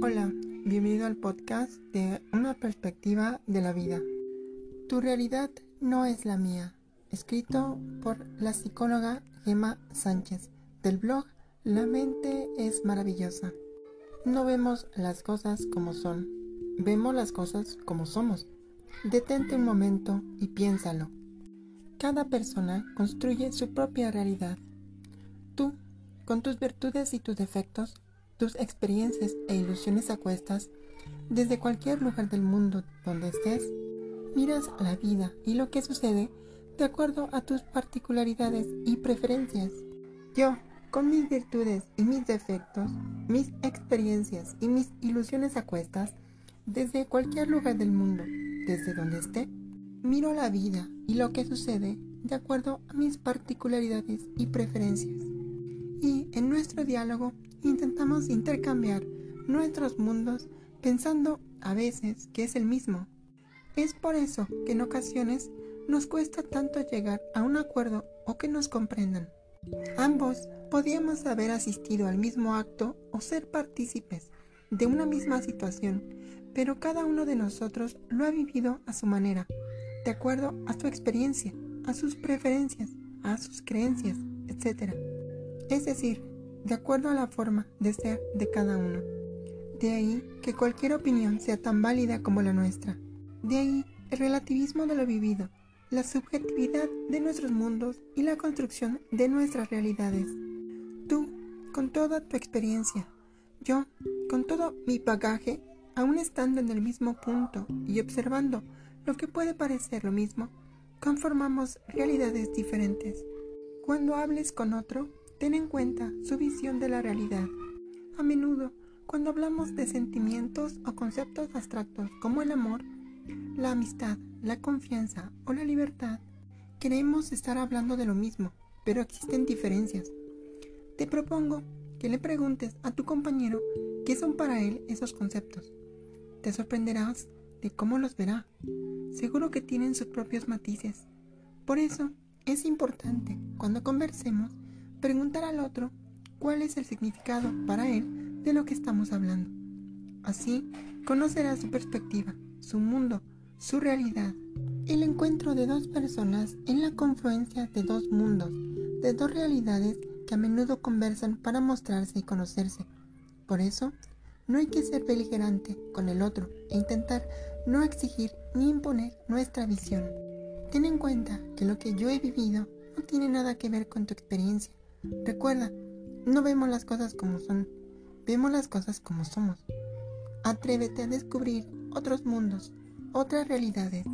Hola, bienvenido al podcast de Una perspectiva de la vida. Tu realidad no es la mía, escrito por la psicóloga Gemma Sánchez del blog La mente es maravillosa. No vemos las cosas como son, vemos las cosas como somos. Detente un momento y piénsalo. Cada persona construye su propia realidad. Tú, con tus virtudes y tus defectos, tus experiencias e ilusiones a cuestas, desde cualquier lugar del mundo donde estés, miras la vida y lo que sucede de acuerdo a tus particularidades y preferencias. Yo, con mis virtudes y mis defectos, mis experiencias y mis ilusiones a cuestas, desde cualquier lugar del mundo, desde donde esté, miro la vida y lo que sucede de acuerdo a mis particularidades y preferencias. En nuestro diálogo intentamos intercambiar nuestros mundos pensando a veces que es el mismo. Es por eso que en ocasiones nos cuesta tanto llegar a un acuerdo o que nos comprendan. Ambos podíamos haber asistido al mismo acto o ser partícipes de una misma situación, pero cada uno de nosotros lo ha vivido a su manera, de acuerdo a su experiencia, a sus preferencias, a sus creencias, etc. Es decir, de acuerdo a la forma de ser de cada uno. De ahí que cualquier opinión sea tan válida como la nuestra. De ahí el relativismo de lo vivido, la subjetividad de nuestros mundos y la construcción de nuestras realidades. Tú, con toda tu experiencia, yo, con todo mi bagaje, aún estando en el mismo punto y observando lo que puede parecer lo mismo, conformamos realidades diferentes. Cuando hables con otro, ten en cuenta su visión de la realidad. A menudo, cuando hablamos de sentimientos o conceptos abstractos como el amor, la amistad, la confianza o la libertad, queremos estar hablando de lo mismo, pero existen diferencias. Te propongo que le preguntes a tu compañero qué son para él esos conceptos. Te sorprenderás de cómo los verá. Seguro que tienen sus propios matices. Por eso es importante, cuando conversemos, preguntar al otro cuál es el significado para él de lo que estamos hablando. Así conocerás su perspectiva, su mundo, su realidad. El encuentro de dos personas en la confluencia de dos mundos, de dos realidades que a menudo conversan para mostrarse y conocerse. Por eso, no hay que ser beligerante con el otro e intentar no exigir ni imponer nuestra visión. Ten en cuenta que lo que yo he vivido no tiene nada que ver con tu experiencia. Recuerda, no vemos las cosas como son, vemos las cosas como somos. Atrévete a descubrir otros mundos, otras realidades